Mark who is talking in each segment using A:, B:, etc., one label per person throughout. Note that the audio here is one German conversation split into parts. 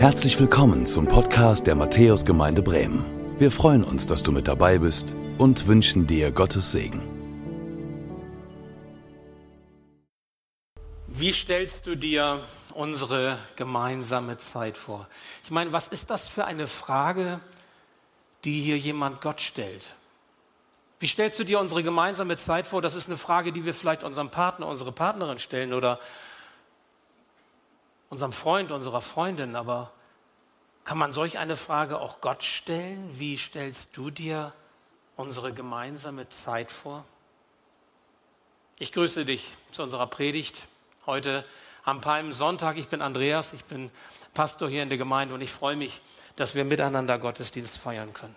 A: Herzlich willkommen zum Podcast der Matthäusgemeinde Bremen. Wir freuen uns, dass du mit dabei bist und wünschen dir Gottes Segen.
B: Wie stellst du dir unsere gemeinsame Zeit vor? Ich meine, was ist das für eine Frage, die hier jemand Gott stellt? Wie stellst du dir unsere gemeinsame Zeit vor? Das ist eine Frage, die wir vielleicht unserem Partner, unserer Partnerin stellen oder unserem Freund, unserer Freundin, aber kann man solch eine Frage auch Gott stellen? Wie stellst du dir unsere gemeinsame Zeit vor? Ich grüße dich zu unserer Predigt heute am Palmsonntag. Ich bin Andreas, ich bin Pastor hier in der Gemeinde und ich freue mich, dass wir miteinander Gottesdienst feiern können.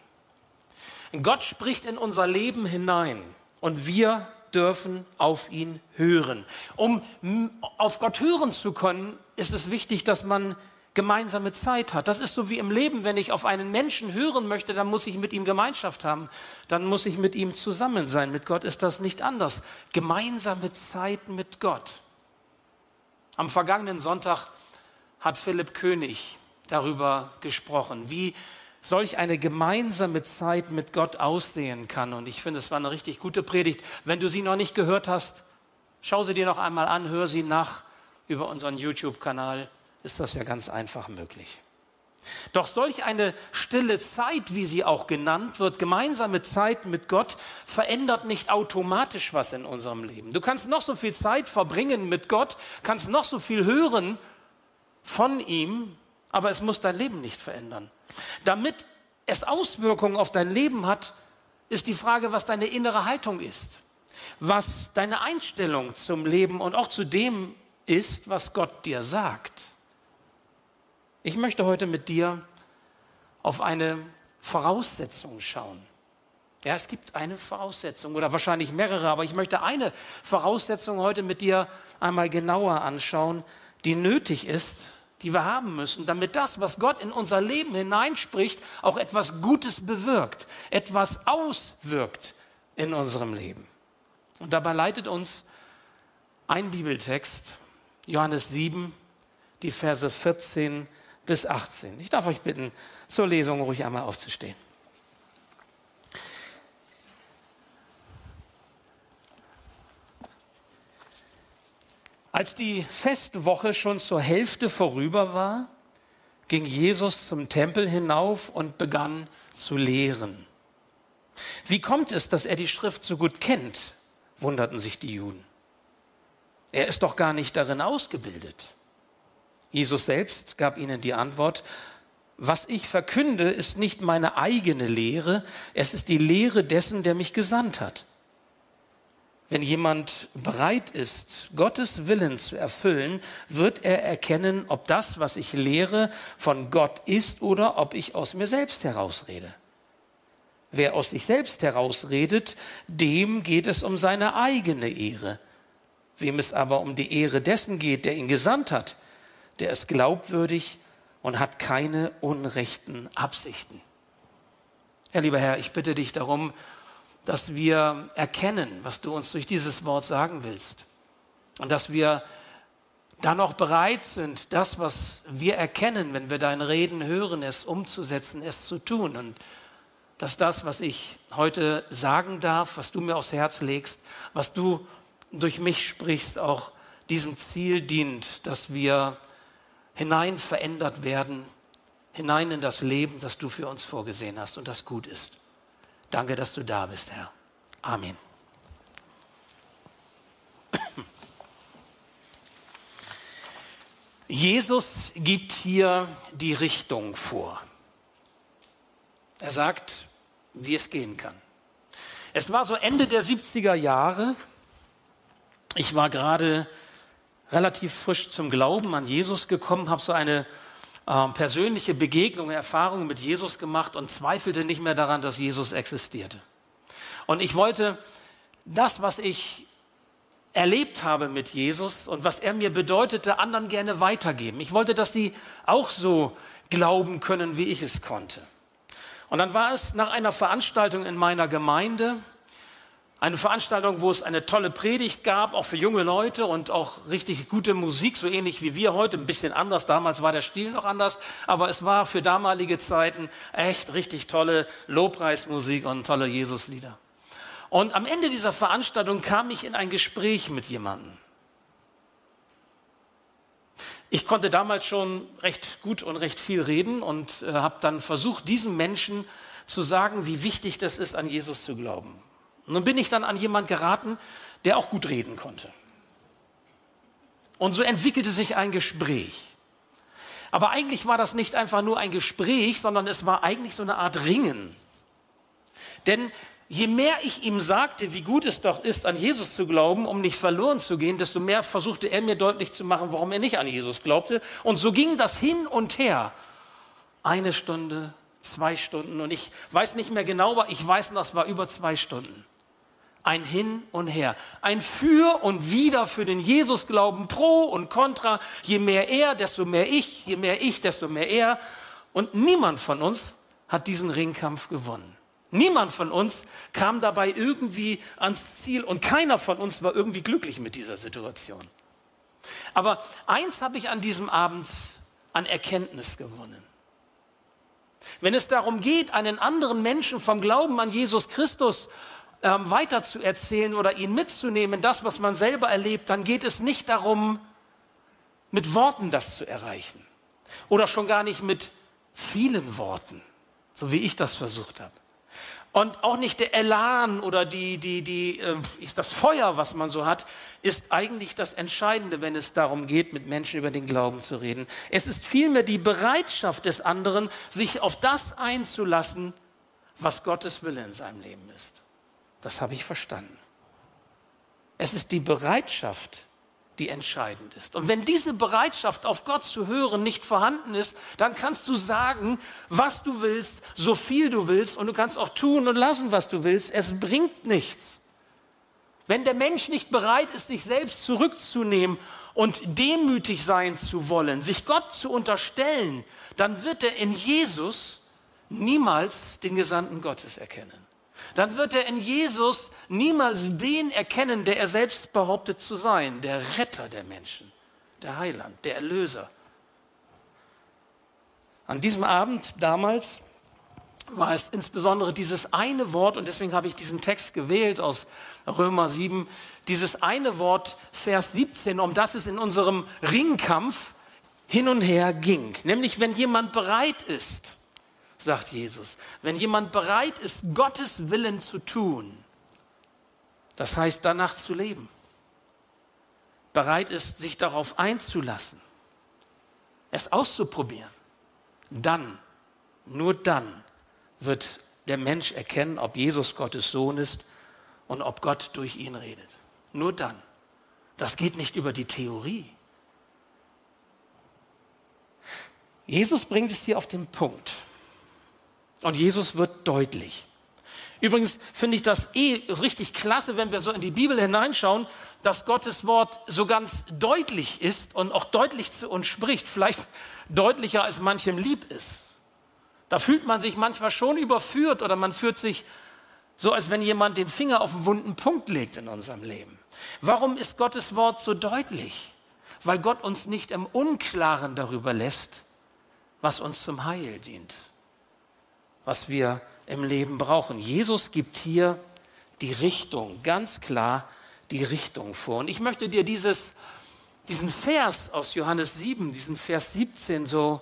B: Gott spricht in unser Leben hinein und wir dürfen auf ihn hören. Um auf Gott hören zu können, ist es wichtig, dass man gemeinsame Zeit hat. Das ist so wie im Leben, wenn ich auf einen Menschen hören möchte, dann muss ich mit ihm Gemeinschaft haben, dann muss ich mit ihm zusammen sein. Mit Gott ist das nicht anders. Gemeinsame Zeit mit Gott. Am vergangenen Sonntag hat Philipp König darüber gesprochen, wie solch eine gemeinsame Zeit mit Gott aussehen kann. Und ich finde, es war eine richtig gute Predigt. Wenn du sie noch nicht gehört hast, schau sie dir noch einmal an, hör sie nach über unseren YouTube-Kanal. Ist das ja ganz einfach möglich. Doch solch eine stille Zeit, wie sie auch genannt wird, gemeinsame Zeit mit Gott, verändert nicht automatisch was in unserem Leben. Du kannst noch so viel Zeit verbringen mit Gott, kannst noch so viel hören von ihm, aber es muss dein Leben nicht verändern. Damit es Auswirkungen auf dein Leben hat, ist die Frage, was deine innere Haltung ist, was deine Einstellung zum Leben und auch zu dem ist, was Gott dir sagt. Ich möchte heute mit dir auf eine Voraussetzung schauen. Ja, es gibt eine Voraussetzung oder wahrscheinlich mehrere, aber ich möchte eine Voraussetzung heute mit dir einmal genauer anschauen, die nötig ist, die wir haben müssen, damit das, was Gott in unser Leben hineinspricht, auch etwas Gutes bewirkt, etwas auswirkt in unserem Leben. Und dabei leitet uns ein Bibeltext, Johannes 7, die Verse 14 bis 18. Ich darf euch bitten, zur Lesung ruhig einmal aufzustehen. Als die Festwoche schon zur Hälfte vorüber war, ging Jesus zum Tempel hinauf und begann zu lehren. Wie kommt es, dass er die Schrift so gut kennt? wunderten sich die Juden. Er ist doch gar nicht darin ausgebildet. Jesus selbst gab ihnen die Antwort, was ich verkünde, ist nicht meine eigene Lehre, es ist die Lehre dessen, der mich gesandt hat. Wenn jemand bereit ist, Gottes Willen zu erfüllen, wird er erkennen, ob das, was ich lehre, von Gott ist oder ob ich aus mir selbst herausrede. Wer aus sich selbst herausredet, dem geht es um seine eigene Ehre. Wem es aber um die Ehre dessen geht, der ihn gesandt hat, der ist glaubwürdig und hat keine unrechten Absichten. Herr lieber Herr, ich bitte dich darum, dass wir erkennen, was du uns durch dieses Wort sagen willst. Und dass wir dann auch bereit sind, das, was wir erkennen, wenn wir dein Reden hören, es umzusetzen, es zu tun. Und dass das, was ich heute sagen darf, was du mir aufs Herz legst, was du durch mich sprichst, auch diesem Ziel dient, dass wir hinein verändert werden, hinein in das Leben, das du für uns vorgesehen hast und das gut ist. Danke, dass du da bist, Herr. Amen. Jesus gibt hier die Richtung vor. Er sagt, wie es gehen kann. Es war so Ende der 70er Jahre. Ich war gerade relativ frisch zum Glauben an Jesus gekommen, habe so eine äh, persönliche Begegnung, Erfahrung mit Jesus gemacht und zweifelte nicht mehr daran, dass Jesus existierte. Und ich wollte das, was ich erlebt habe mit Jesus und was er mir bedeutete, anderen gerne weitergeben. Ich wollte, dass sie auch so glauben können, wie ich es konnte. Und dann war es nach einer Veranstaltung in meiner Gemeinde, Eine Veranstaltung, wo es eine tolle Predigt gab, auch für junge Leute und auch richtig gute Musik, so ähnlich wie wir heute, ein bisschen anders. Damals war der Stil noch anders, aber es war für damalige Zeiten echt richtig tolle Lobpreismusik und tolle Jesuslieder. Und am Ende dieser Veranstaltung kam ich in ein Gespräch mit jemandem. Ich konnte damals schon recht gut und recht viel reden und äh, habe dann versucht, diesen Menschen zu sagen, wie wichtig das ist, an Jesus zu glauben. Nun bin ich dann an jemand geraten, der auch gut reden konnte. Und so entwickelte sich ein Gespräch. Aber eigentlich war das nicht einfach nur ein Gespräch, sondern es war eigentlich so eine Art Ringen. Denn je mehr ich ihm sagte, wie gut es doch ist, an Jesus zu glauben, um nicht verloren zu gehen, desto mehr versuchte er mir deutlich zu machen, warum er nicht an Jesus glaubte. Und so ging das hin und her. Eine Stunde, zwei Stunden. Und ich weiß nicht mehr genau, aber ich weiß, das war über zwei Stunden. Ein Hin und Her. Ein Für und Wider für den Jesus-Glauben, Pro und Contra. Je mehr er, desto mehr ich. Je mehr ich, desto mehr er. Und niemand von uns hat diesen Ringkampf gewonnen. Niemand von uns kam dabei irgendwie ans Ziel und keiner von uns war irgendwie glücklich mit dieser Situation. Aber eins habe ich an diesem Abend an Erkenntnis gewonnen. Wenn es darum geht, einen anderen Menschen vom Glauben an Jesus Christus ähm, weiterzuerzählen oder ihn mitzunehmen, das, was man selber erlebt, dann geht es nicht darum, mit Worten das zu erreichen. Oder schon gar nicht mit vielen Worten, so wie ich das versucht habe. Und auch nicht der Elan oder die, die, die, äh, ist das Feuer, was man so hat, ist eigentlich das Entscheidende, wenn es darum geht, mit Menschen über den Glauben zu reden. Es ist vielmehr die Bereitschaft des anderen, sich auf das einzulassen, was Gottes Wille in seinem Leben ist. Das habe ich verstanden. Es ist die Bereitschaft, die entscheidend ist. Und wenn diese Bereitschaft, auf Gott zu hören, nicht vorhanden ist, dann kannst du sagen, was du willst, so viel du willst, und du kannst auch tun und lassen, was du willst. Es bringt nichts. Wenn der Mensch nicht bereit ist, sich selbst zurückzunehmen und demütig sein zu wollen, sich Gott zu unterstellen, dann wird er in Jesus niemals den Gesandten Gottes erkennen dann wird er in Jesus niemals den erkennen, der er selbst behauptet zu sein, der Retter der Menschen, der Heiland, der Erlöser. An diesem Abend damals war es insbesondere dieses eine Wort, und deswegen habe ich diesen Text gewählt aus Römer 7, dieses eine Wort, Vers 17, um das es in unserem Ringkampf hin und her ging. Nämlich, wenn jemand bereit ist, sagt Jesus. Wenn jemand bereit ist, Gottes Willen zu tun, das heißt danach zu leben, bereit ist, sich darauf einzulassen, es auszuprobieren, dann, nur dann wird der Mensch erkennen, ob Jesus Gottes Sohn ist und ob Gott durch ihn redet. Nur dann. Das geht nicht über die Theorie. Jesus bringt es hier auf den Punkt. Und Jesus wird deutlich. Übrigens finde ich das eh richtig klasse, wenn wir so in die Bibel hineinschauen, dass Gottes Wort so ganz deutlich ist und auch deutlich zu uns spricht, vielleicht deutlicher als manchem lieb ist. Da fühlt man sich manchmal schon überführt oder man fühlt sich so, als wenn jemand den Finger auf einen wunden Punkt legt in unserem Leben. Warum ist Gottes Wort so deutlich? Weil Gott uns nicht im Unklaren darüber lässt, was uns zum Heil dient was wir im Leben brauchen. Jesus gibt hier die Richtung, ganz klar die Richtung vor. Und ich möchte dir dieses, diesen Vers aus Johannes 7, diesen Vers 17 so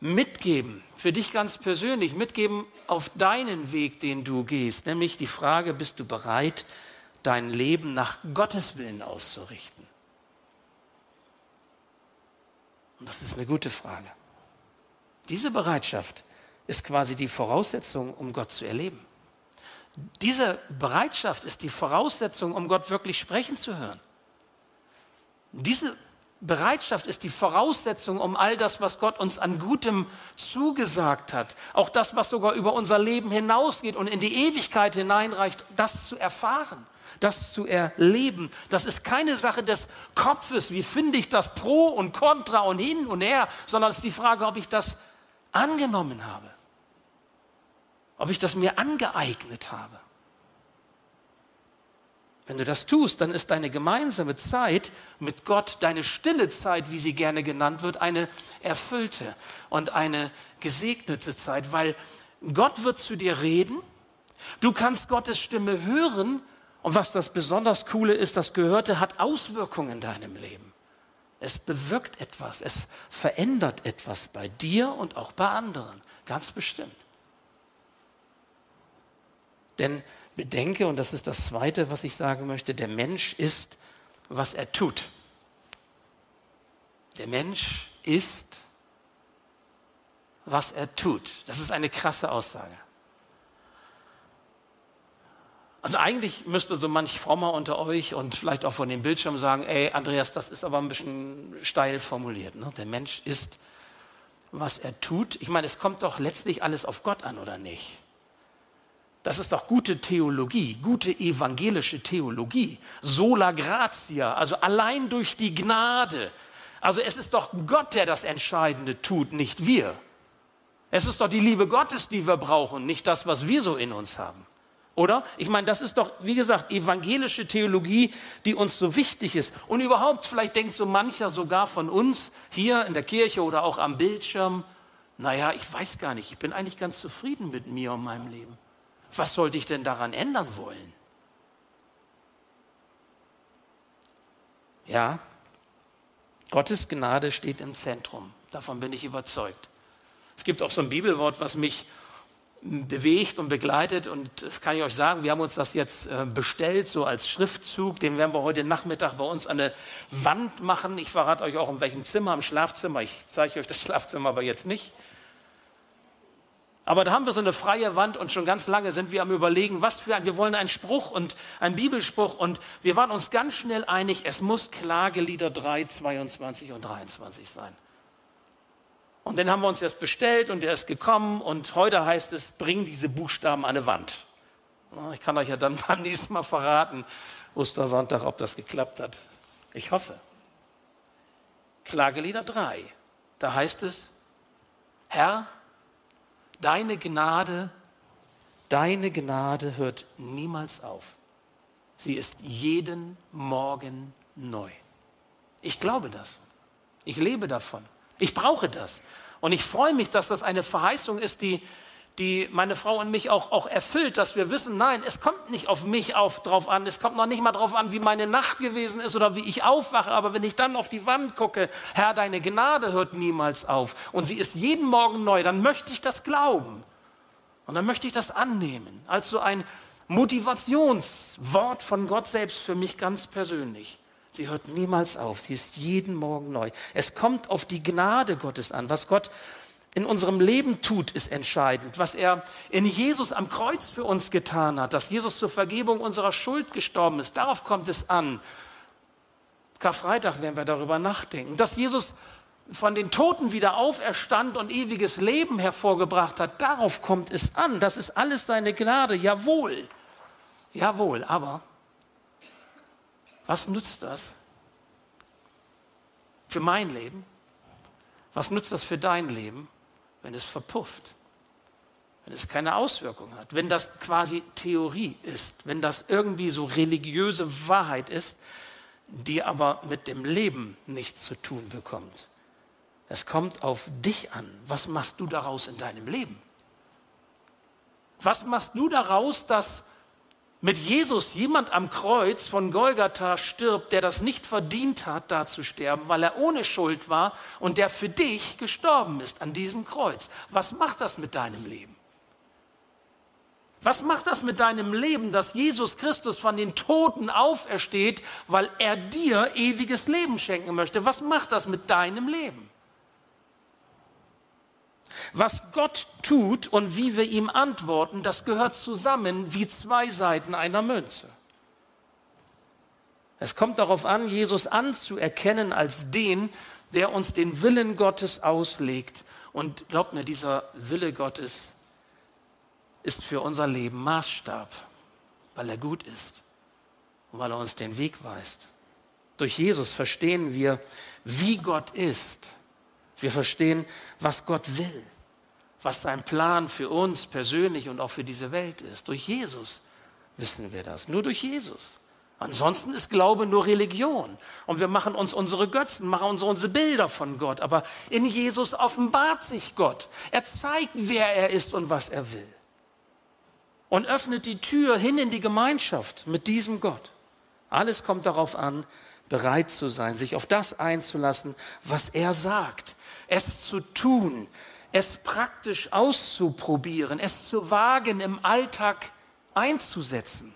B: mitgeben, für dich ganz persönlich, mitgeben auf deinen Weg, den du gehst. Nämlich die Frage, bist du bereit, dein Leben nach Gottes Willen auszurichten? Und das ist eine gute Frage. Diese Bereitschaft ist quasi die Voraussetzung, um Gott zu erleben. Diese Bereitschaft ist die Voraussetzung, um Gott wirklich sprechen zu hören. Diese Bereitschaft ist die Voraussetzung, um all das, was Gott uns an Gutem zugesagt hat, auch das, was sogar über unser Leben hinausgeht und in die Ewigkeit hineinreicht, das zu erfahren, das zu erleben. Das ist keine Sache des Kopfes, wie finde ich das pro und contra und hin und her, sondern es ist die Frage, ob ich das angenommen habe ob ich das mir angeeignet habe. Wenn du das tust, dann ist deine gemeinsame Zeit mit Gott, deine stille Zeit, wie sie gerne genannt wird, eine erfüllte und eine gesegnete Zeit, weil Gott wird zu dir reden, du kannst Gottes Stimme hören und was das besonders Coole ist, das Gehörte hat Auswirkungen in deinem Leben. Es bewirkt etwas, es verändert etwas bei dir und auch bei anderen, ganz bestimmt. Denn bedenke, und das ist das Zweite, was ich sagen möchte, der Mensch ist, was er tut. Der Mensch ist, was er tut. Das ist eine krasse Aussage. Also eigentlich müsste so manch Frommer unter euch und vielleicht auch von dem Bildschirm sagen, ey Andreas, das ist aber ein bisschen steil formuliert. Ne? Der Mensch ist, was er tut. Ich meine, es kommt doch letztlich alles auf Gott an, oder nicht? Das ist doch gute Theologie, gute evangelische Theologie. Sola gratia, also allein durch die Gnade. Also es ist doch Gott, der das Entscheidende tut, nicht wir. Es ist doch die Liebe Gottes, die wir brauchen, nicht das, was wir so in uns haben. Oder? Ich meine, das ist doch, wie gesagt, evangelische Theologie, die uns so wichtig ist. Und überhaupt, vielleicht denkt so mancher sogar von uns hier in der Kirche oder auch am Bildschirm, naja, ich weiß gar nicht, ich bin eigentlich ganz zufrieden mit mir und meinem Leben. Was sollte ich denn daran ändern wollen? Ja, Gottes Gnade steht im Zentrum. Davon bin ich überzeugt. Es gibt auch so ein Bibelwort, was mich bewegt und begleitet. Und das kann ich euch sagen, wir haben uns das jetzt äh, bestellt, so als Schriftzug. Den werden wir heute Nachmittag bei uns an der Wand machen. Ich verrate euch auch, in welchem Zimmer, im Schlafzimmer. Ich zeige euch das Schlafzimmer aber jetzt nicht. Aber da haben wir so eine freie Wand und schon ganz lange sind wir am Überlegen, was für ein, wir wollen einen Spruch und einen Bibelspruch und wir waren uns ganz schnell einig, es muss Klagelieder 3, 22 und 23 sein. Und den haben wir uns jetzt bestellt und der ist gekommen und heute heißt es, bring diese Buchstaben an eine Wand. Ich kann euch ja dann beim nächsten Mal verraten, Ostersonntag, ob das geklappt hat. Ich hoffe. Klagelieder 3, da heißt es, Herr, Deine Gnade, deine Gnade hört niemals auf. Sie ist jeden Morgen neu. Ich glaube das. Ich lebe davon. Ich brauche das. Und ich freue mich, dass das eine Verheißung ist, die die meine Frau und mich auch, auch erfüllt, dass wir wissen, nein, es kommt nicht auf mich auf, drauf an, es kommt noch nicht mal drauf an, wie meine Nacht gewesen ist oder wie ich aufwache, aber wenn ich dann auf die Wand gucke, Herr, deine Gnade hört niemals auf. Und sie ist jeden Morgen neu, dann möchte ich das glauben. Und dann möchte ich das annehmen. Als so ein Motivationswort von Gott selbst für mich ganz persönlich. Sie hört niemals auf, sie ist jeden Morgen neu. Es kommt auf die Gnade Gottes an, was Gott in unserem Leben tut, ist entscheidend. Was er in Jesus am Kreuz für uns getan hat, dass Jesus zur Vergebung unserer Schuld gestorben ist, darauf kommt es an. Karfreitag werden wir darüber nachdenken. Dass Jesus von den Toten wieder auferstand und ewiges Leben hervorgebracht hat, darauf kommt es an. Das ist alles seine Gnade, jawohl. Jawohl, aber was nützt das für mein Leben? Was nützt das für dein Leben? Wenn es verpufft, wenn es keine Auswirkung hat, wenn das quasi Theorie ist, wenn das irgendwie so religiöse Wahrheit ist, die aber mit dem Leben nichts zu tun bekommt. Es kommt auf dich an. Was machst du daraus in deinem Leben? Was machst du daraus, dass mit Jesus jemand am Kreuz von Golgatha stirbt, der das nicht verdient hat, da zu sterben, weil er ohne Schuld war und der für dich gestorben ist an diesem Kreuz. Was macht das mit deinem Leben? Was macht das mit deinem Leben, dass Jesus Christus von den Toten aufersteht, weil er dir ewiges Leben schenken möchte? Was macht das mit deinem Leben? Was Gott tut und wie wir ihm antworten, das gehört zusammen wie zwei Seiten einer Münze. Es kommt darauf an, Jesus anzuerkennen als den, der uns den Willen Gottes auslegt. Und glaubt mir, dieser Wille Gottes ist für unser Leben Maßstab, weil er gut ist und weil er uns den Weg weist. Durch Jesus verstehen wir, wie Gott ist. Wir verstehen, was Gott will was sein Plan für uns persönlich und auch für diese Welt ist. Durch Jesus wissen wir das. Nur durch Jesus Ansonsten ist Glaube nur Religion. Und wir machen uns unsere Götzen, machen uns unsere Bilder von Gott. Aber in Jesus offenbart sich Gott. Er zeigt, wer er ist und was er will. Und öffnet die Tür hin in die Gemeinschaft mit diesem Gott. Alles kommt darauf an, bereit zu sein, sich auf das einzulassen, was er sagt. Es zu tun, es praktisch auszuprobieren, es zu wagen, im Alltag einzusetzen.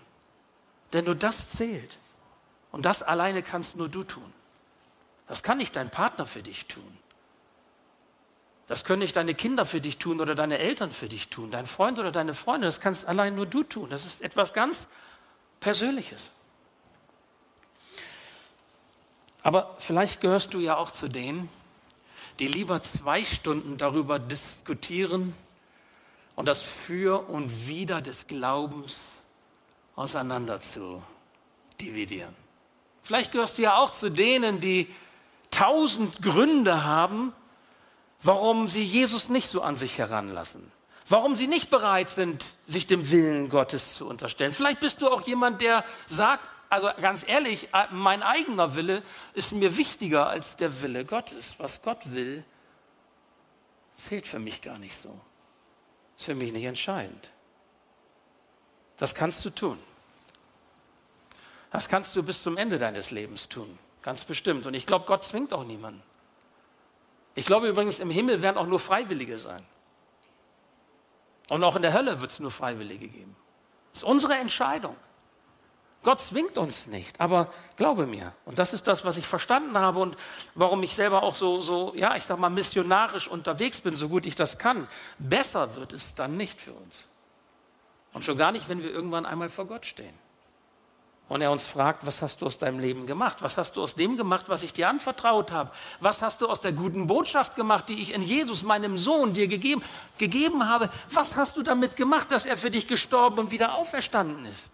B: Denn nur das zählt. Und das alleine kannst nur du tun. Das kann nicht dein Partner für dich tun. Das können nicht deine Kinder für dich tun oder deine Eltern für dich tun, dein Freund oder deine Freunde. Das kannst allein nur du tun. Das ist etwas ganz Persönliches. Aber vielleicht gehörst du ja auch zu denen, die lieber zwei Stunden darüber diskutieren und das Für und Wider des Glaubens auseinander zu dividieren. Vielleicht gehörst du ja auch zu denen, die tausend Gründe haben, warum sie Jesus nicht so an sich heranlassen. Warum sie nicht bereit sind, sich dem Willen Gottes zu unterstellen. Vielleicht bist du auch jemand, der sagt, also ganz ehrlich, mein eigener Wille ist mir wichtiger als der Wille Gottes. Was Gott will, zählt für mich gar nicht so. Ist für mich nicht entscheidend. Das kannst du tun. Das kannst du bis zum Ende deines Lebens tun. Ganz bestimmt. Und ich glaube, Gott zwingt auch niemanden. Ich glaube übrigens, im Himmel werden auch nur Freiwillige sein. Und auch in der Hölle wird es nur Freiwillige geben. Das ist unsere Entscheidung. Gott zwingt uns nicht, aber glaube mir, und das ist das, was ich verstanden habe und warum ich selber auch so, so, ja, ich sag mal, missionarisch unterwegs bin, so gut ich das kann. Besser wird es dann nicht für uns. Und schon gar nicht, wenn wir irgendwann einmal vor Gott stehen. Und er uns fragt, was hast du aus deinem Leben gemacht? Was hast du aus dem gemacht, was ich dir anvertraut habe? Was hast du aus der guten Botschaft gemacht, die ich in Jesus, meinem Sohn, dir gegeben, gegeben habe? Was hast du damit gemacht, dass er für dich gestorben und wieder auferstanden ist?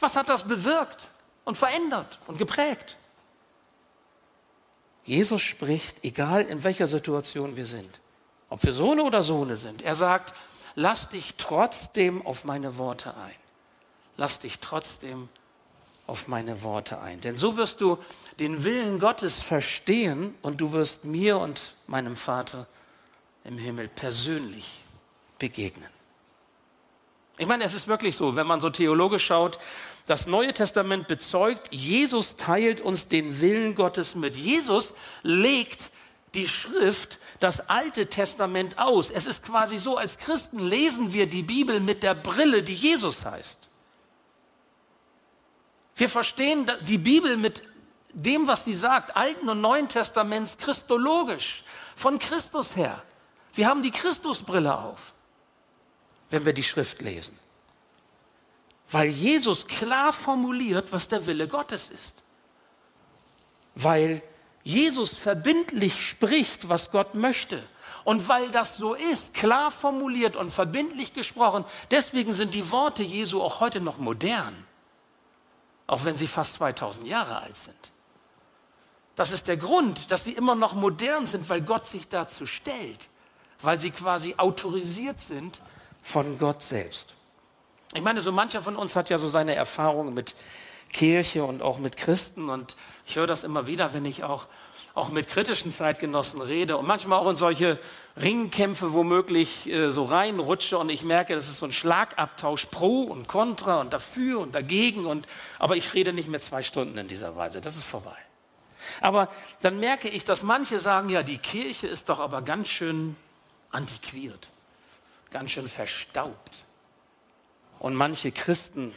B: Was hat das bewirkt und verändert und geprägt? Jesus spricht, egal in welcher Situation wir sind, ob wir Sohne oder Sohne sind. Er sagt, lass dich trotzdem auf meine Worte ein. Lass dich trotzdem auf meine Worte ein. Denn so wirst du den Willen Gottes verstehen und du wirst mir und meinem Vater im Himmel persönlich begegnen. Ich meine, es ist wirklich so, wenn man so theologisch schaut, das Neue Testament bezeugt, Jesus teilt uns den Willen Gottes mit. Jesus legt die Schrift das Alte Testament aus. Es ist quasi so, als Christen lesen wir die Bibel mit der Brille, die Jesus heißt. Wir verstehen die Bibel mit dem, was sie sagt, Alten und Neuen Testaments christologisch, von Christus her. Wir haben die Christusbrille auf, wenn wir die Schrift lesen. Weil Jesus klar formuliert, was der Wille Gottes ist. Weil Jesus verbindlich spricht, was Gott möchte. Und weil das so ist, klar formuliert und verbindlich gesprochen, deswegen sind die Worte Jesu auch heute noch modern, auch wenn sie fast 2000 Jahre alt sind. Das ist der Grund, dass sie immer noch modern sind, weil Gott sich dazu stellt, weil sie quasi autorisiert sind von Gott selbst. Ich meine, so mancher von uns hat ja so seine Erfahrungen mit Kirche und auch mit Christen. Und ich höre das immer wieder, wenn ich auch, auch mit kritischen Zeitgenossen rede und manchmal auch in solche Ringkämpfe womöglich äh, so reinrutsche und ich merke, das ist so ein Schlagabtausch pro und contra und dafür und dagegen. Und, aber ich rede nicht mehr zwei Stunden in dieser Weise. Das ist vorbei. Aber dann merke ich, dass manche sagen, ja, die Kirche ist doch aber ganz schön antiquiert, ganz schön verstaubt. Und manche Christen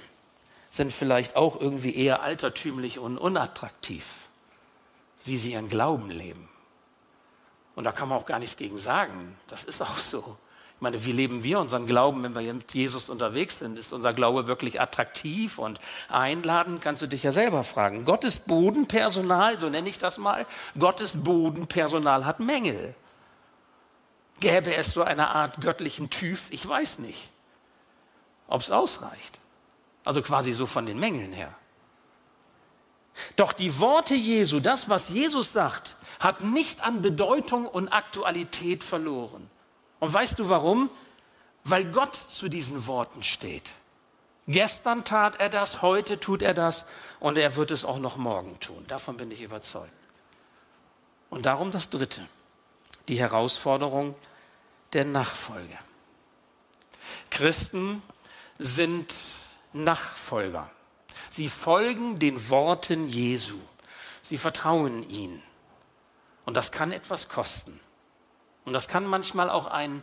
B: sind vielleicht auch irgendwie eher altertümlich und unattraktiv, wie sie ihren Glauben leben. Und da kann man auch gar nichts gegen sagen. Das ist auch so. Ich meine, wie leben wir unseren Glauben, wenn wir mit Jesus unterwegs sind? Ist unser Glaube wirklich attraktiv und einladend? Kannst du dich ja selber fragen. Gottes Bodenpersonal, so nenne ich das mal, Gottes Bodenpersonal hat Mängel. Gäbe es so eine Art göttlichen TÜV? Ich weiß nicht, ob es ausreicht. Also quasi so von den Mängeln her. Doch die Worte Jesu, das, was Jesus sagt, hat nicht an Bedeutung und Aktualität verloren. Und weißt du warum? Weil Gott zu diesen Worten steht. Gestern tat er das, heute tut er das und er wird es auch noch morgen tun. Davon bin ich überzeugt. Und darum das Dritte, die Herausforderung der Nachfolge. Christen sind Nachfolger. Sie folgen den Worten Jesu. Sie vertrauen ihnen. Und das kann etwas kosten. Und das kann manchmal auch ein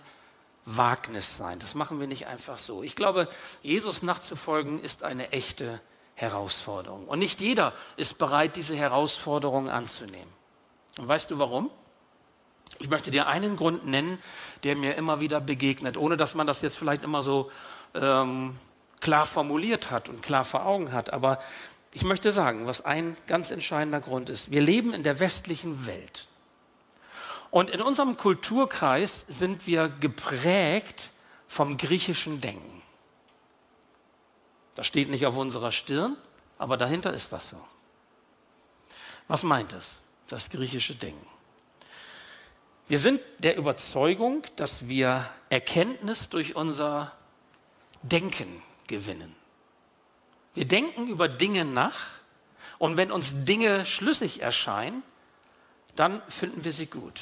B: Wagnis sein. Das machen wir nicht einfach so. Ich glaube, Jesus nachzufolgen ist eine echte Herausforderung. Und nicht jeder ist bereit, diese Herausforderung anzunehmen. Und weißt du warum? Ich möchte dir einen Grund nennen, der mir immer wieder begegnet, ohne dass man das jetzt vielleicht immer so ähm, klar formuliert hat und klar vor Augen hat. Aber ich möchte sagen, was ein ganz entscheidender Grund ist. Wir leben in der westlichen Welt. Und in unserem Kulturkreis sind wir geprägt vom griechischen Denken. Das steht nicht auf unserer Stirn, aber dahinter ist das so. Was meint es, das griechische Denken? Wir sind der Überzeugung, dass wir Erkenntnis durch unser Denken gewinnen. Wir denken über Dinge nach und wenn uns Dinge schlüssig erscheinen, dann finden wir sie gut.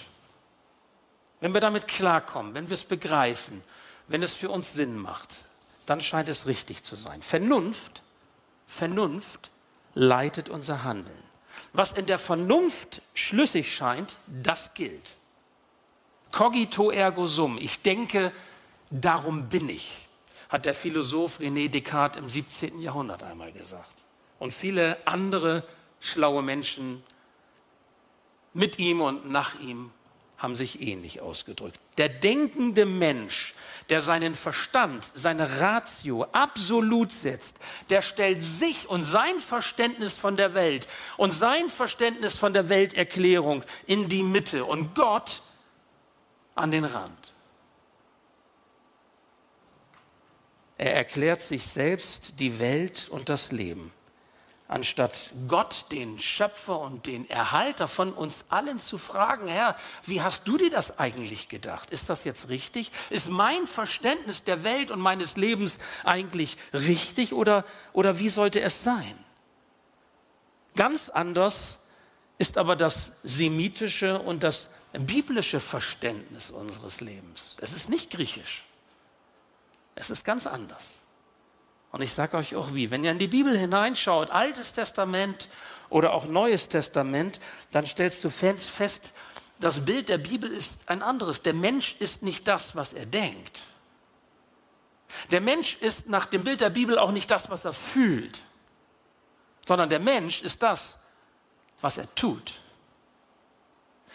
B: Wenn wir damit klarkommen, wenn wir es begreifen, wenn es für uns Sinn macht, dann scheint es richtig zu sein. Vernunft, Vernunft leitet unser Handeln. Was in der Vernunft schlüssig scheint, das gilt. Cogito ergo sum. Ich denke, darum bin ich, hat der Philosoph René Descartes im 17. Jahrhundert einmal gesagt. Und viele andere schlaue Menschen mit ihm und nach ihm haben sich ähnlich ausgedrückt. Der denkende Mensch, der seinen Verstand, seine Ratio absolut setzt, der stellt sich und sein Verständnis von der Welt und sein Verständnis von der Welterklärung in die Mitte und Gott an den Rand. Er erklärt sich selbst die Welt und das Leben anstatt Gott, den Schöpfer und den Erhalter von uns allen zu fragen, Herr, wie hast du dir das eigentlich gedacht? Ist das jetzt richtig? Ist mein Verständnis der Welt und meines Lebens eigentlich richtig oder, oder wie sollte es sein? Ganz anders ist aber das semitische und das biblische Verständnis unseres Lebens. Es ist nicht griechisch. Es ist ganz anders. Und ich sage euch auch wie. Wenn ihr in die Bibel hineinschaut, Altes Testament oder auch Neues Testament, dann stellst du fest, das Bild der Bibel ist ein anderes. Der Mensch ist nicht das, was er denkt. Der Mensch ist nach dem Bild der Bibel auch nicht das, was er fühlt, sondern der Mensch ist das, was er tut.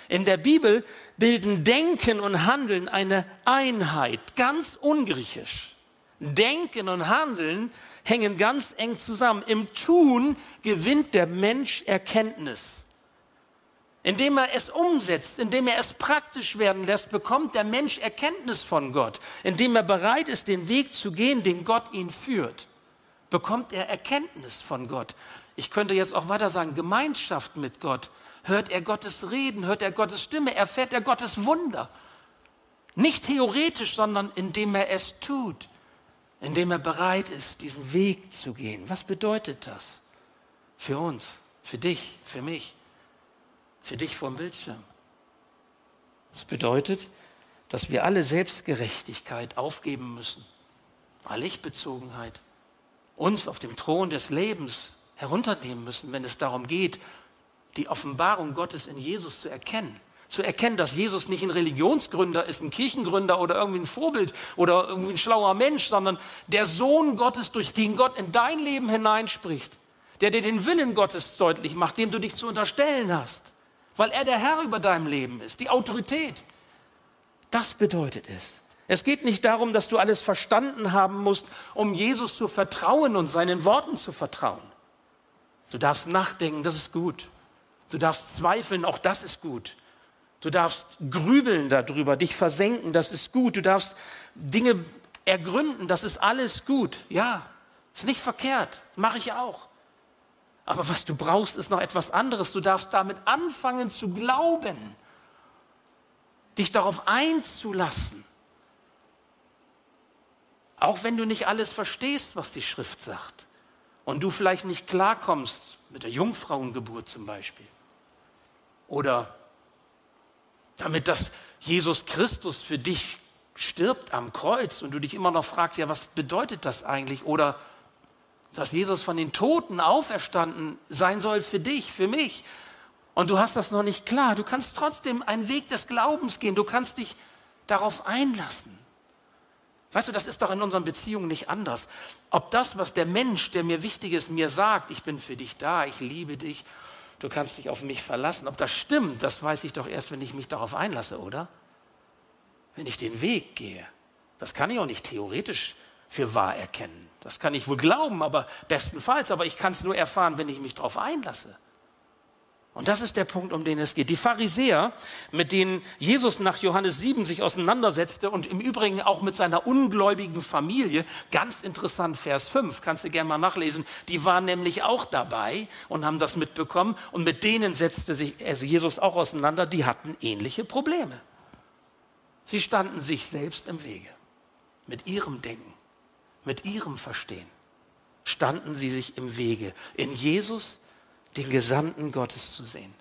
B: In der Bibel bilden Denken und Handeln eine Einheit, ganz ungriechisch. Denken und Handeln hängen ganz eng zusammen. Im Tun gewinnt der Mensch Erkenntnis. Indem er es umsetzt, indem er es praktisch werden lässt, bekommt der Mensch Erkenntnis von Gott. Indem er bereit ist, den Weg zu gehen, den Gott ihn führt, bekommt er Erkenntnis von Gott. Ich könnte jetzt auch weiter sagen, Gemeinschaft mit Gott. Hört er Gottes Reden, hört er Gottes Stimme, erfährt er Gottes Wunder. Nicht theoretisch, sondern indem er es tut indem er bereit ist, diesen Weg zu gehen. Was bedeutet das für uns, für dich, für mich, für dich vom Bildschirm? Das bedeutet, dass wir alle Selbstgerechtigkeit aufgeben müssen, alle Ich-Bezogenheit, uns auf dem Thron des Lebens herunternehmen müssen, wenn es darum geht, die Offenbarung Gottes in Jesus zu erkennen zu erkennen, dass Jesus nicht ein Religionsgründer ist, ein Kirchengründer oder irgendwie ein Vorbild oder irgendwie ein schlauer Mensch, sondern der Sohn Gottes, durch den Gott in dein Leben hineinspricht, der dir den Willen Gottes deutlich macht, dem du dich zu unterstellen hast, weil er der Herr über deinem Leben ist, die Autorität. Das bedeutet es. Es geht nicht darum, dass du alles verstanden haben musst, um Jesus zu vertrauen und seinen Worten zu vertrauen. Du darfst nachdenken, das ist gut. Du darfst zweifeln, auch das ist gut. Du darfst grübeln darüber, dich versenken, das ist gut. Du darfst Dinge ergründen, das ist alles gut. Ja, ist nicht verkehrt, mache ich auch. Aber was du brauchst, ist noch etwas anderes. Du darfst damit anfangen zu glauben, dich darauf einzulassen, Auch wenn du nicht alles verstehst, was die Schrift sagt und du vielleicht nicht klarkommst mit der Jungfrauengeburt zum Beispiel oder damit, dass Jesus Christus für dich stirbt am Kreuz und du dich immer noch fragst, ja, was bedeutet das eigentlich? Oder dass Jesus von den Toten auferstanden sein soll für dich, für mich. Und du hast das noch nicht klar. Du kannst trotzdem einen Weg des Glaubens gehen. Du kannst dich darauf einlassen. Weißt du, das ist doch in unseren Beziehungen nicht anders. Ob das, was der Mensch, der mir wichtig ist, mir sagt, ich bin für dich da, ich liebe dich, du kannst dich auf mich verlassen, ob das stimmt, das weiß ich doch erst, wenn ich mich darauf einlasse, oder? Wenn ich den Weg gehe. Das kann ich auch nicht theoretisch für wahr erkennen. Das kann ich wohl glauben, aber bestenfalls, aber ich kann es nur erfahren, wenn ich mich darauf einlasse. Und das ist der Punkt, um den es geht. Die Pharisäer, mit denen Jesus nach Johannes 7 sich auseinandersetzte und im Übrigen auch mit seiner ungläubigen Familie, ganz interessant, Vers 5, kannst du gerne mal nachlesen, die waren nämlich auch dabei und haben das mitbekommen und mit denen setzte sich also Jesus auch auseinander, die hatten ähnliche Probleme. Sie standen sich selbst im Wege. Mit ihrem Denken, mit ihrem Verstehen standen sie sich im Wege. In Jesus den Gesandten Gottes zu sehen,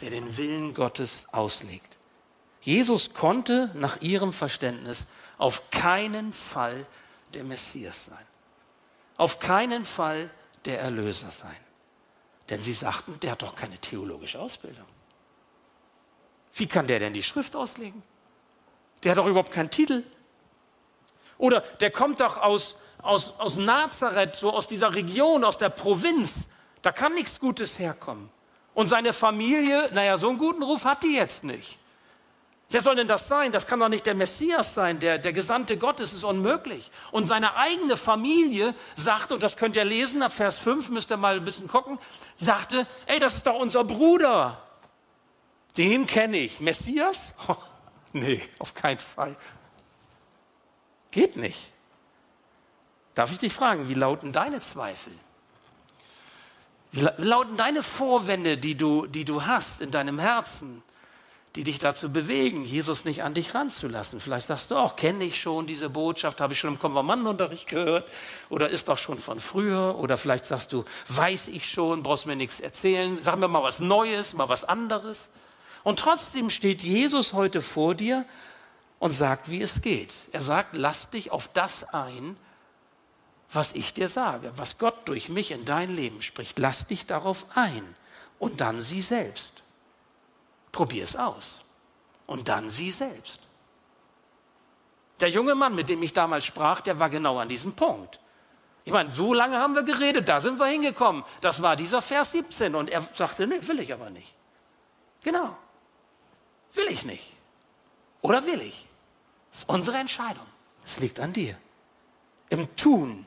B: der den Willen Gottes auslegt. Jesus konnte nach ihrem Verständnis auf keinen Fall der Messias sein. Auf keinen Fall der Erlöser sein. Denn sie sagten, der hat doch keine theologische Ausbildung. Wie kann der denn die Schrift auslegen? Der hat doch überhaupt keinen Titel. Oder der kommt doch aus, aus, aus Nazareth, so aus dieser Region, aus der Provinz. Da kann nichts Gutes herkommen. Und seine Familie, naja, so einen guten Ruf hat die jetzt nicht. Wer soll denn das sein? Das kann doch nicht der Messias sein, der, der Gesandte Gottes, ist unmöglich. Und seine eigene Familie sagte, und das könnt ihr lesen, ab Vers 5 müsst ihr mal ein bisschen gucken, sagte, ey, das ist doch unser Bruder. Den kenne ich. Messias? Nee, auf keinen Fall. Geht nicht. Darf ich dich fragen, wie lauten deine Zweifel? Wie lauten deine Vorwände, die du, die du hast in deinem Herzen, die dich dazu bewegen, Jesus nicht an dich ranzulassen? Vielleicht sagst du auch, kenne ich schon diese Botschaft, habe ich schon im Konfirmandenunterricht gehört oder ist doch schon von früher oder vielleicht sagst du, weiß ich schon, brauchst mir nichts erzählen, sag mir mal was Neues, mal was anderes. Und trotzdem steht Jesus heute vor dir und sagt, wie es geht. Er sagt, lass dich auf das ein, was ich dir sage, was Gott durch mich in dein Leben spricht. Lass dich darauf ein und dann sie selbst. Probier es aus und dann sie selbst. Der junge Mann, mit dem ich damals sprach, der war genau an diesem Punkt. Ich meine, so lange haben wir geredet, da sind wir hingekommen. Das war dieser Vers 17 und er sagte, nee, will ich aber nicht. Genau. Will ich nicht. Oder will ich? Das ist unsere Entscheidung. Es liegt an dir. Im Tun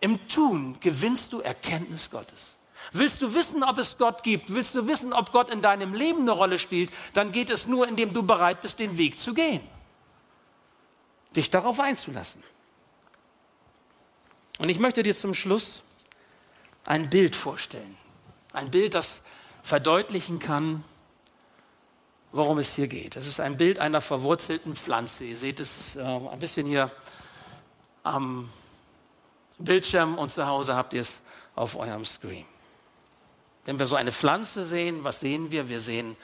B: im Tun gewinnst du Erkenntnis Gottes. Willst du wissen, ob es Gott gibt? Willst du wissen, ob Gott in deinem Leben eine Rolle spielt? Dann geht es nur, indem du bereit bist, den Weg zu gehen. Dich darauf einzulassen. Und ich möchte dir zum Schluss ein Bild vorstellen. Ein Bild, das verdeutlichen kann, worum es hier geht. Es ist ein Bild einer verwurzelten Pflanze. Ihr seht es äh, ein bisschen hier am Bildschirm und zu Hause habt ihr es auf eurem Screen. Wenn wir so eine Pflanze sehen, was sehen wir? Wir sehen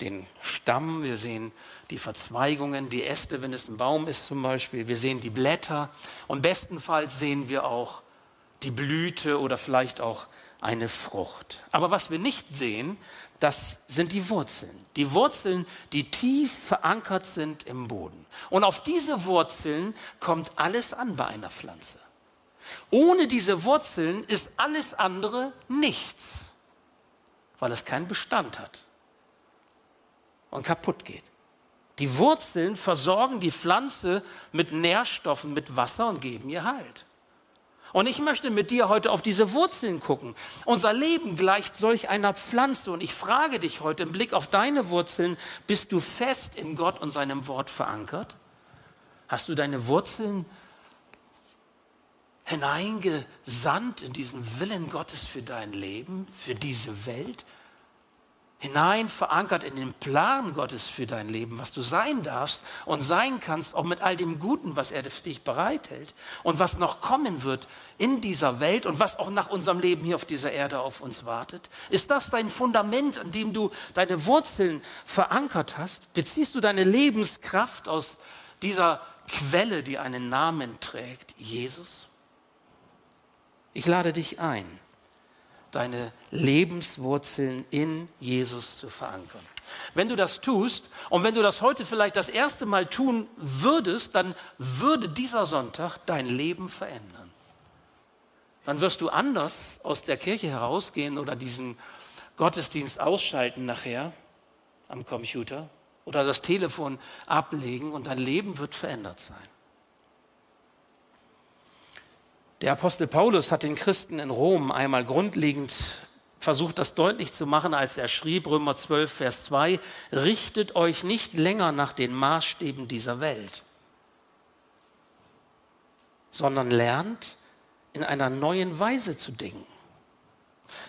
B: den Stamm, wir sehen die Verzweigungen, die Äste, wenn es ein Baum ist zum Beispiel, wir sehen die Blätter und bestenfalls sehen wir auch die Blüte oder vielleicht auch eine Frucht. Aber was wir nicht sehen, das sind die Wurzeln. Die Wurzeln, die tief verankert sind im Boden. Und auf diese Wurzeln kommt alles an bei einer Pflanze. Ohne diese Wurzeln ist alles andere nichts, weil es keinen Bestand hat und kaputt geht. Die Wurzeln versorgen die Pflanze mit Nährstoffen, mit Wasser und geben ihr Halt. Und ich möchte mit dir heute auf diese Wurzeln gucken. Unser Leben gleicht solch einer Pflanze. Und ich frage dich heute im Blick auf deine Wurzeln, bist du fest in Gott und seinem Wort verankert? Hast du deine Wurzeln hineingesandt in diesen Willen Gottes für dein Leben, für diese Welt? hinein verankert in den Plan Gottes für dein Leben, was du sein darfst und sein kannst, auch mit all dem Guten, was er für dich bereithält und was noch kommen wird in dieser Welt und was auch nach unserem Leben hier auf dieser Erde auf uns wartet? Ist das dein Fundament, an dem du deine Wurzeln verankert hast? Beziehst du deine Lebenskraft aus dieser Quelle, die einen Namen trägt, Jesus? Ich lade dich ein deine Lebenswurzeln in Jesus zu verankern. Wenn du das tust und wenn du das heute vielleicht das erste Mal tun würdest, dann würde dieser Sonntag dein Leben verändern. Dann wirst du anders aus der Kirche herausgehen oder diesen Gottesdienst ausschalten nachher am Computer oder das Telefon ablegen und dein Leben wird verändert sein. Der Apostel Paulus hat den Christen in Rom einmal grundlegend versucht, das deutlich zu machen, als er schrieb, Römer 12, Vers 2, richtet euch nicht länger nach den Maßstäben dieser Welt, sondern lernt in einer neuen Weise zu denken,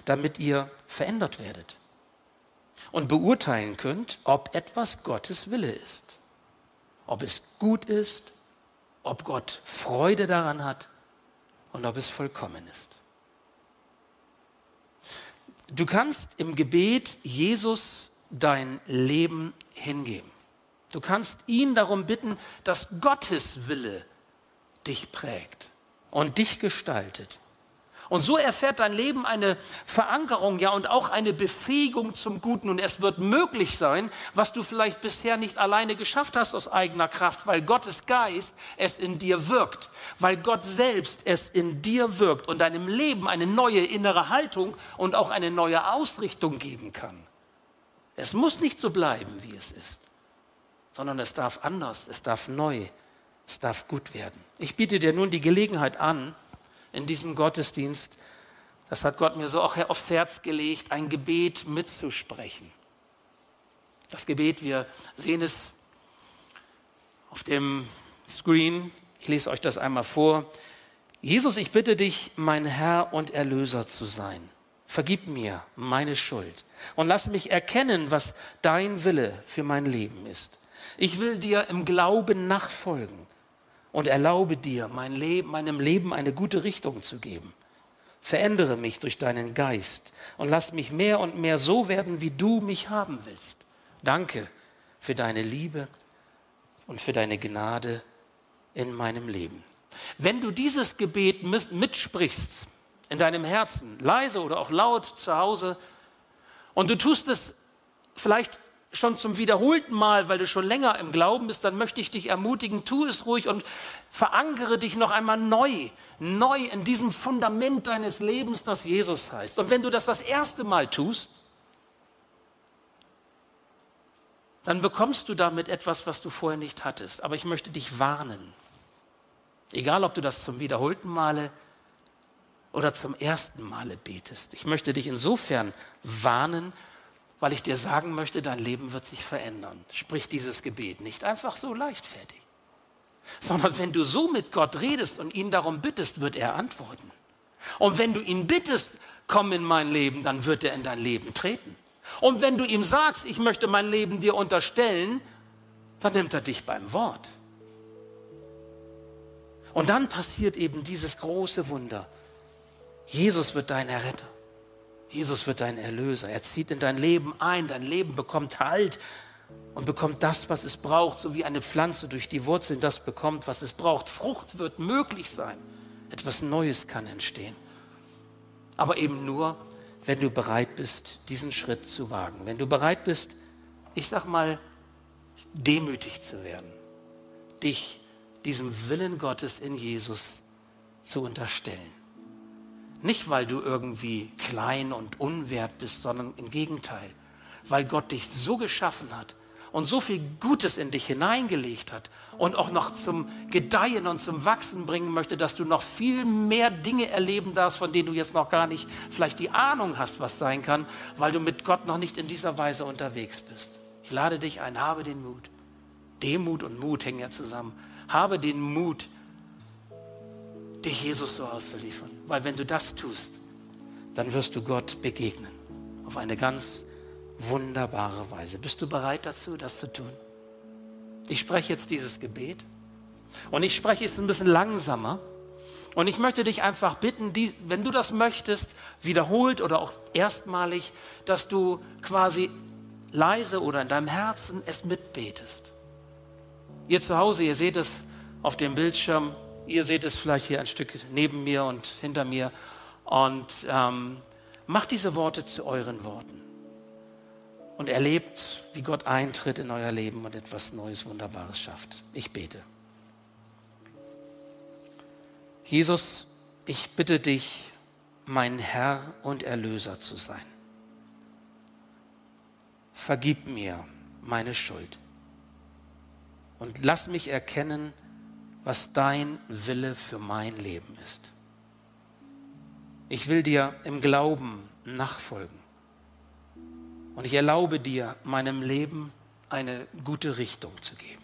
B: damit ihr verändert werdet und beurteilen könnt, ob etwas Gottes Wille ist, ob es gut ist, ob Gott Freude daran hat und ob es vollkommen ist. Du kannst im Gebet Jesus dein Leben hingeben. Du kannst ihn darum bitten, dass Gottes Wille dich prägt und dich gestaltet. Und so erfährt dein Leben eine Verankerung, ja, und auch eine Befähigung zum Guten. Und es wird möglich sein, was du vielleicht bisher nicht alleine geschafft hast aus eigener Kraft, weil Gottes Geist es in dir wirkt, weil Gott selbst es in dir wirkt und deinem Leben eine neue innere Haltung und auch eine neue Ausrichtung geben kann. Es muss nicht so bleiben, wie es ist, sondern es darf anders, es darf neu, es darf gut werden. Ich biete dir nun die Gelegenheit an, in diesem Gottesdienst, das hat Gott mir so auch aufs Herz gelegt, ein Gebet mitzusprechen. Das Gebet, wir sehen es auf dem Screen. Ich lese euch das einmal vor. Jesus, ich bitte dich, mein Herr und Erlöser zu sein. Vergib mir meine Schuld und lass mich erkennen, was dein Wille für mein Leben ist. Ich will dir im Glauben nachfolgen und erlaube dir, mein Leben, meinem Leben eine gute Richtung zu geben. Verändere mich durch deinen Geist und lass mich mehr und mehr so werden, wie du mich haben willst. Danke für deine Liebe und für deine Gnade in meinem Leben. Wenn du dieses Gebet mitsprichst in deinem Herzen, leise oder auch laut zu Hause, und du tust es vielleicht schon zum wiederholten Mal, weil du schon länger im Glauben bist, dann möchte ich dich ermutigen, tu es ruhig und verankere dich noch einmal neu, neu in diesem Fundament deines Lebens, das Jesus heißt. Und wenn du das das erste Mal tust, dann bekommst du damit etwas, was du vorher nicht hattest. Aber ich möchte dich warnen. Egal, ob du das zum wiederholten Male oder zum ersten Male betest. Ich möchte dich insofern warnen, weil ich dir sagen möchte, dein Leben wird sich verändern. Sprich dieses Gebet nicht einfach so leichtfertig, sondern wenn du so mit Gott redest und ihn darum bittest, wird er antworten. Und wenn du ihn bittest, komm in mein Leben, dann wird er in dein Leben treten. Und wenn du ihm sagst, ich möchte mein Leben dir unterstellen, dann nimmt er dich beim Wort. Und dann passiert eben dieses große Wunder. Jesus wird dein Erretter. Jesus wird dein Erlöser. Er zieht in dein Leben ein. Dein Leben bekommt Halt und bekommt das, was es braucht, so wie eine Pflanze durch die Wurzeln das bekommt, was es braucht. Frucht wird möglich sein. Etwas Neues kann entstehen. Aber eben nur, wenn du bereit bist, diesen Schritt zu wagen. Wenn du bereit bist, ich sag mal, demütig zu werden. Dich diesem Willen Gottes in Jesus zu unterstellen. Nicht, weil du irgendwie klein und unwert bist, sondern im Gegenteil, weil Gott dich so geschaffen hat und so viel Gutes in dich hineingelegt hat und auch noch zum Gedeihen und zum Wachsen bringen möchte, dass du noch viel mehr Dinge erleben darfst, von denen du jetzt noch gar nicht vielleicht die Ahnung hast, was sein kann, weil du mit Gott noch nicht in dieser Weise unterwegs bist. Ich lade dich ein, habe den Mut. Demut und Mut hängen ja zusammen. Habe den Mut, dich Jesus so auszuliefern. Weil wenn du das tust, dann wirst du Gott begegnen. Auf eine ganz wunderbare Weise. Bist du bereit dazu, das zu tun? Ich spreche jetzt dieses Gebet und ich spreche es ein bisschen langsamer. Und ich möchte dich einfach bitten, die, wenn du das möchtest, wiederholt oder auch erstmalig, dass du quasi leise oder in deinem Herzen es mitbetest. Ihr zu Hause, ihr seht es auf dem Bildschirm, ihr seht es vielleicht hier ein Stück neben mir und hinter mir. Und ähm, macht diese Worte zu euren Worten. Und erlebt, wie Gott eintritt in euer Leben und etwas Neues, Wunderbares schafft. Ich bete. Jesus, ich bitte dich, mein Herr und Erlöser zu sein. Vergib mir meine Schuld und lass mich erkennen, was dein Wille für mein Leben ist. Ich will dir im Glauben nachfolgen und ich erlaube dir, meinem Leben eine gute Richtung zu geben.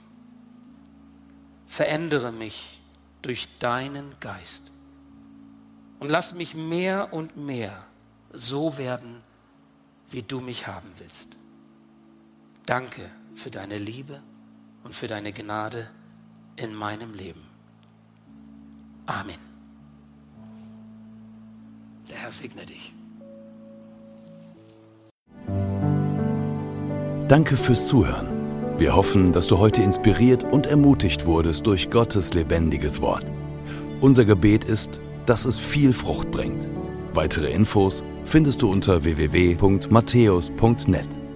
B: Verändere mich durch deinen Geist. Und lass mich mehr und mehr so werden, wie du mich haben willst. Danke für deine Liebe und für deine Gnade in meinem Leben. Amen. Der Herr segne dich.
A: Danke fürs Zuhören. Wir hoffen, dass du heute inspiriert und ermutigt wurdest durch Gottes lebendiges Wort. Unser Gebet ist, dass es viel Frucht bringt. Weitere Infos findest du unter www.matthäus.net.